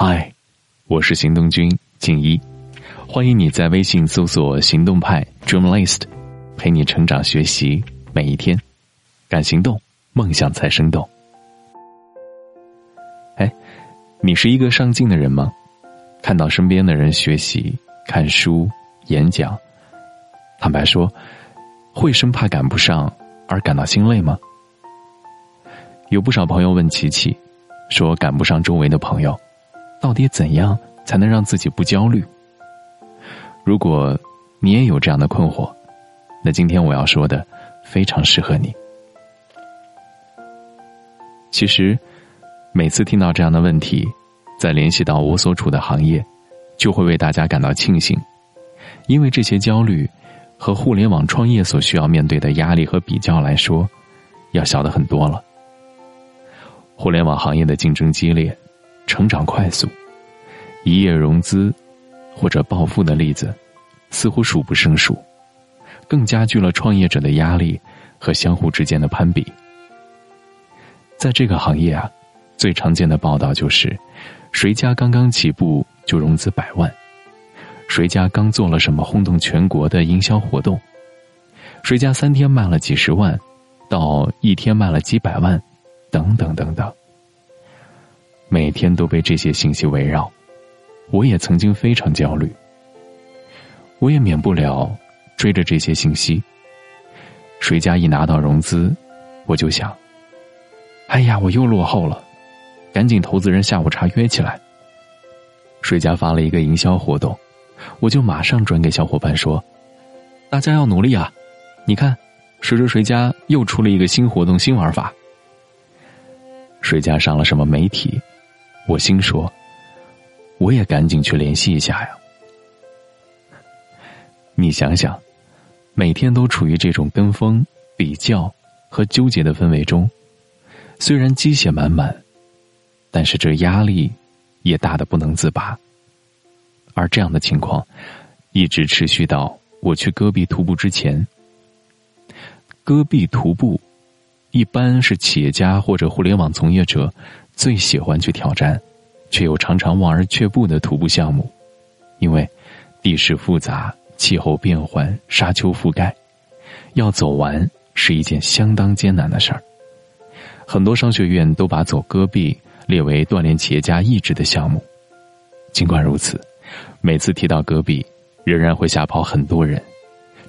嗨，我是行动君静一，欢迎你在微信搜索“行动派 Dreamlist”，陪你成长学习每一天，敢行动，梦想才生动。哎，你是一个上进的人吗？看到身边的人学习、看书、演讲，坦白说，会生怕赶不上而感到心累吗？有不少朋友问琪琪，说赶不上周围的朋友。到底怎样才能让自己不焦虑？如果你也有这样的困惑，那今天我要说的非常适合你。其实，每次听到这样的问题，再联系到我所处的行业，就会为大家感到庆幸，因为这些焦虑和互联网创业所需要面对的压力和比较来说，要小的很多了。互联网行业的竞争激烈。成长快速，一夜融资或者暴富的例子似乎数不胜数，更加剧了创业者的压力和相互之间的攀比。在这个行业啊，最常见的报道就是：谁家刚刚起步就融资百万，谁家刚做了什么轰动全国的营销活动，谁家三天卖了几十万，到一天卖了几百万，等等等等。每天都被这些信息围绕，我也曾经非常焦虑。我也免不了追着这些信息。谁家一拿到融资，我就想：哎呀，我又落后了，赶紧投资人下午茶约起来。谁家发了一个营销活动，我就马上转给小伙伴说：大家要努力啊！你看，谁谁谁家又出了一个新活动、新玩法。谁家上了什么媒体？我心说，我也赶紧去联系一下呀。你想想，每天都处于这种跟风、比较和纠结的氛围中，虽然鸡血满满，但是这压力也大的不能自拔。而这样的情况，一直持续到我去戈壁徒步之前。戈壁徒步，一般是企业家或者互联网从业者。最喜欢去挑战，却又常常望而却步的徒步项目，因为地势复杂、气候变换、沙丘覆盖，要走完是一件相当艰难的事儿。很多商学院都把走戈壁列为锻炼企业家意志的项目。尽管如此，每次提到戈壁，仍然会吓跑很多人，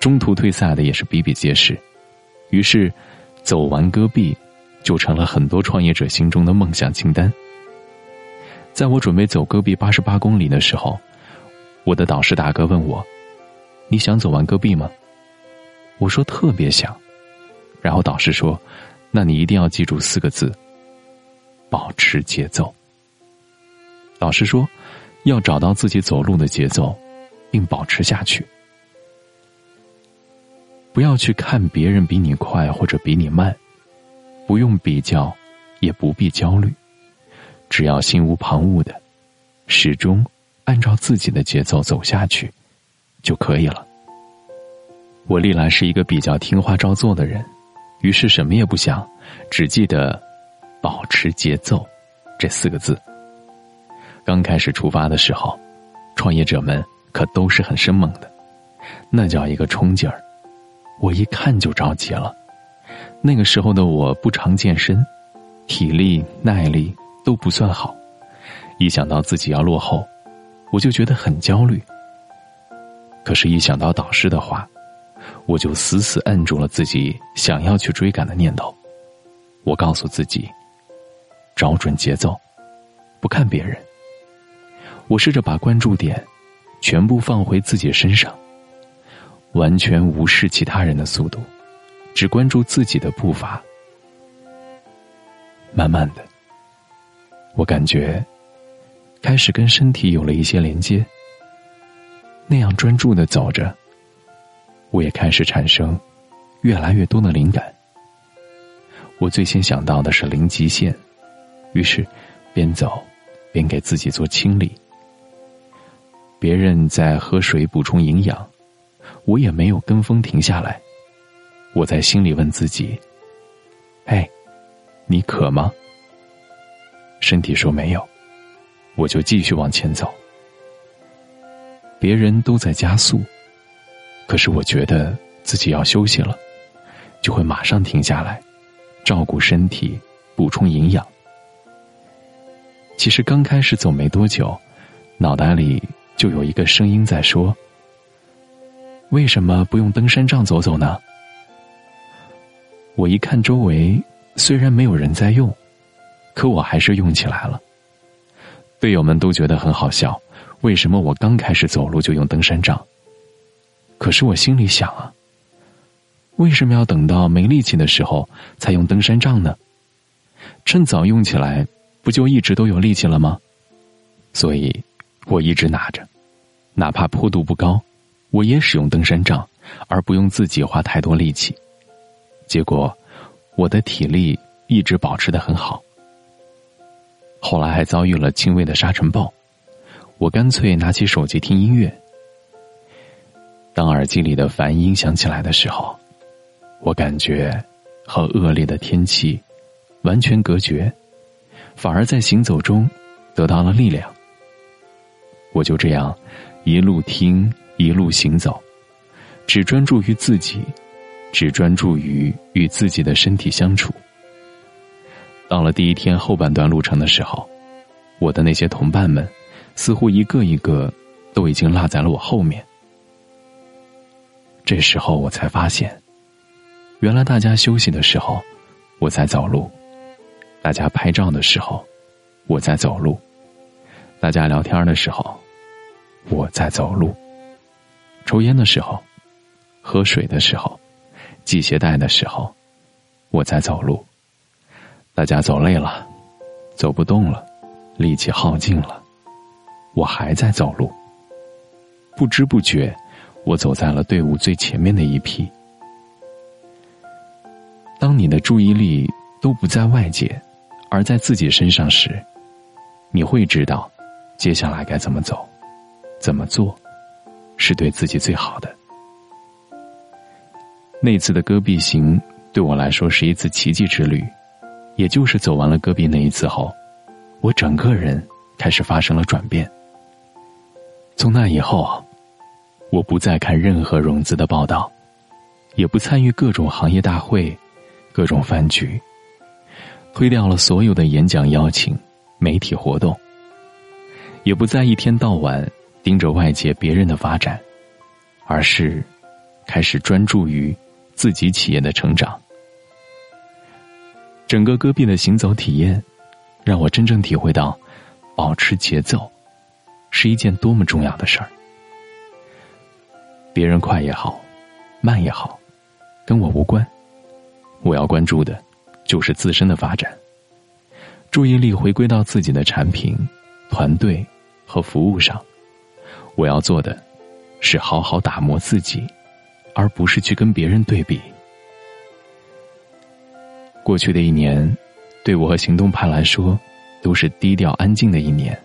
中途退赛的也是比比皆是。于是，走完戈壁。就成了很多创业者心中的梦想清单。在我准备走戈壁八十八公里的时候，我的导师大哥问我：“你想走完戈壁吗？”我说：“特别想。”然后导师说：“那你一定要记住四个字：保持节奏。”导师说：“要找到自己走路的节奏，并保持下去。不要去看别人比你快或者比你慢。”不用比较，也不必焦虑，只要心无旁骛的，始终按照自己的节奏走下去，就可以了。我历来是一个比较听话照做的人，于是什么也不想，只记得“保持节奏”这四个字。刚开始出发的时候，创业者们可都是很生猛的，那叫一个冲劲儿，我一看就着急了。那个时候的我不常健身，体力耐力都不算好，一想到自己要落后，我就觉得很焦虑。可是，一想到导师的话，我就死死摁住了自己想要去追赶的念头。我告诉自己，找准节奏，不看别人。我试着把关注点全部放回自己身上，完全无视其他人的速度。只关注自己的步伐，慢慢的，我感觉开始跟身体有了一些连接。那样专注的走着，我也开始产生越来越多的灵感。我最先想到的是零极限，于是边走边给自己做清理。别人在喝水补充营养，我也没有跟风停下来。我在心里问自己：“哎，你渴吗？”身体说没有。我就继续往前走。别人都在加速，可是我觉得自己要休息了，就会马上停下来，照顾身体，补充营养。其实刚开始走没多久，脑袋里就有一个声音在说：“为什么不用登山杖走走呢？”我一看周围，虽然没有人在用，可我还是用起来了。队友们都觉得很好笑，为什么我刚开始走路就用登山杖？可是我心里想啊，为什么要等到没力气的时候才用登山杖呢？趁早用起来。不就一直都有力气了吗？所以，我一直拿着，哪怕坡度不高，我也使用登山杖，而不用自己花太多力气。结果，我的体力一直保持的很好。后来还遭遇了轻微的沙尘暴，我干脆拿起手机听音乐。当耳机里的梵音响起来的时候，我感觉和恶劣的天气完全隔绝。反而在行走中得到了力量。我就这样一路听一路行走，只专注于自己，只专注于与自己的身体相处。到了第一天后半段路程的时候，我的那些同伴们似乎一个一个都已经落在了我后面。这时候我才发现，原来大家休息的时候，我在走路。大家拍照的时候，我在走路；大家聊天的时候，我在走路；抽烟的时候，喝水的时候，系鞋带的时候，我在走路；大家走累了，走不动了，力气耗尽了，我还在走路。不知不觉，我走在了队伍最前面的一批。当你的注意力都不在外界。而在自己身上时，你会知道，接下来该怎么走，怎么做，是对自己最好的。那次的戈壁行对我来说是一次奇迹之旅，也就是走完了戈壁那一次后，我整个人开始发生了转变。从那以后，我不再看任何融资的报道，也不参与各种行业大会、各种饭局。推掉了所有的演讲邀请、媒体活动，也不再一天到晚盯着外界别人的发展，而是开始专注于自己企业的成长。整个戈壁的行走体验，让我真正体会到，保持节奏是一件多么重要的事儿。别人快也好，慢也好，跟我无关，我要关注的。就是自身的发展，注意力回归到自己的产品、团队和服务上。我要做的，是好好打磨自己，而不是去跟别人对比。过去的一年，对我和行动派来说，都是低调安静的一年。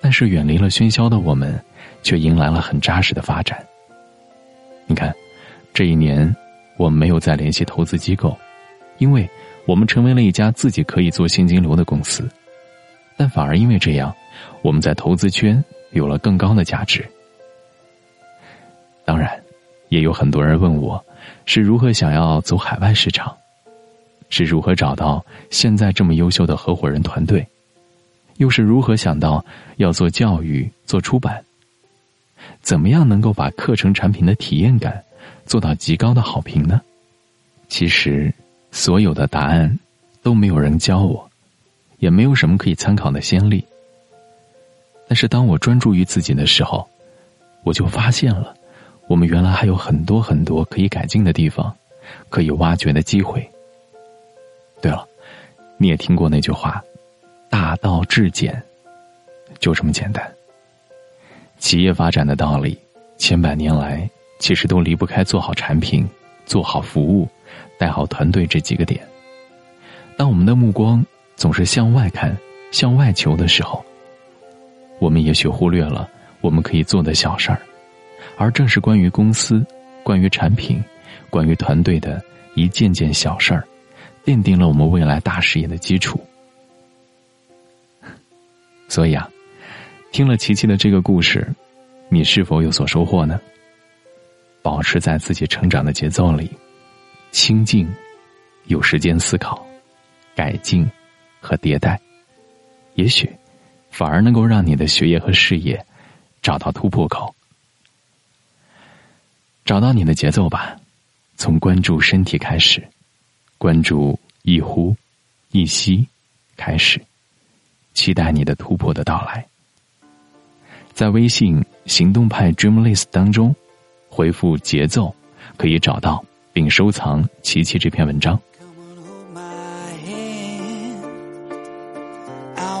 但是远离了喧嚣的我们，却迎来了很扎实的发展。你看，这一年，我们没有再联系投资机构。因为我们成为了一家自己可以做现金流的公司，但反而因为这样，我们在投资圈有了更高的价值。也有很多人问我，是如何想要走海外市场，是如何找到现在这么优秀的合伙人团队，又是如何想到要做教育、做出版，怎么样能够把课程产品的体验感做到极高的好评呢？其实。所有的答案都没有人教我，也没有什么可以参考的先例。但是当我专注于自己的时候，我就发现了，我们原来还有很多很多可以改进的地方，可以挖掘的机会。对了，你也听过那句话：“大道至简，就这么简单。”企业发展的道理，千百年来其实都离不开做好产品、做好服务。带好团队这几个点。当我们的目光总是向外看、向外求的时候，我们也许忽略了我们可以做的小事儿，而正是关于公司、关于产品、关于团队的一件件小事儿，奠定了我们未来大事业的基础。所以啊，听了琪琪的这个故事，你是否有所收获呢？保持在自己成长的节奏里，清静，有时间思考、改进和迭代，也许反而能够让你的学业和事业找到突破口。找到你的节奏吧，从关注身体开始，关注一呼一吸开始，期待你的突破的到来。在微信行动派 Dream List 当中。回复节奏，可以找到并收藏琪琪这篇文章。Come on, hold my hand. I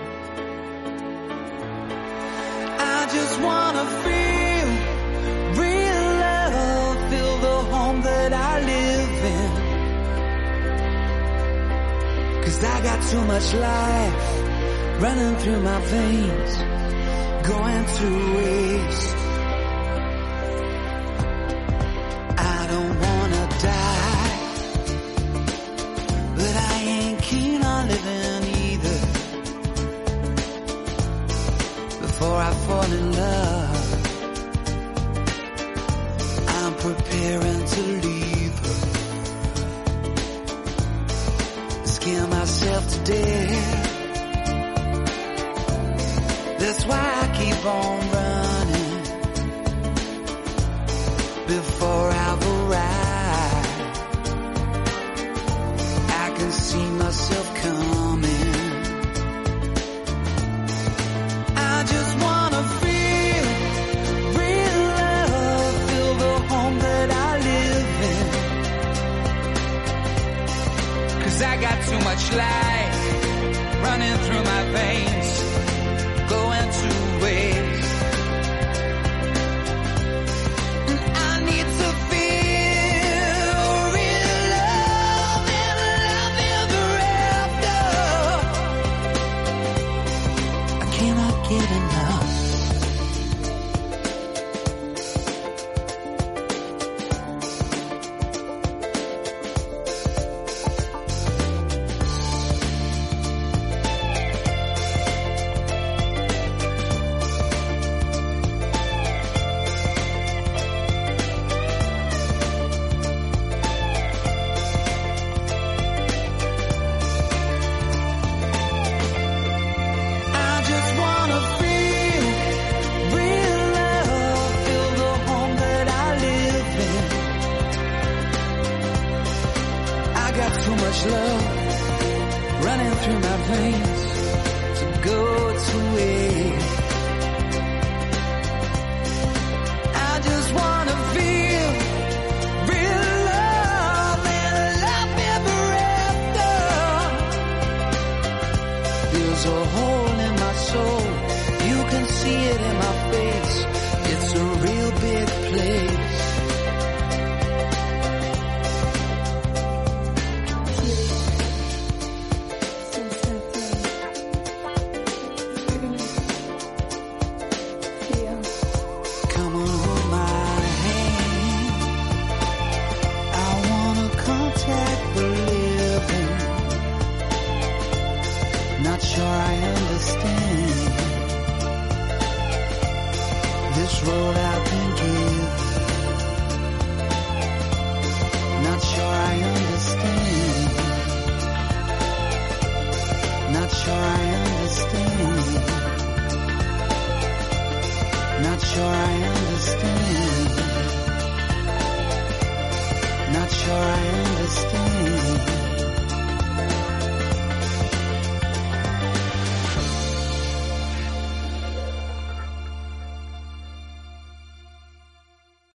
Just wanna feel real love, feel the home that I live in. Cause I got too much life running through my veins going to waste. In love, through my veins to go to waste. Sure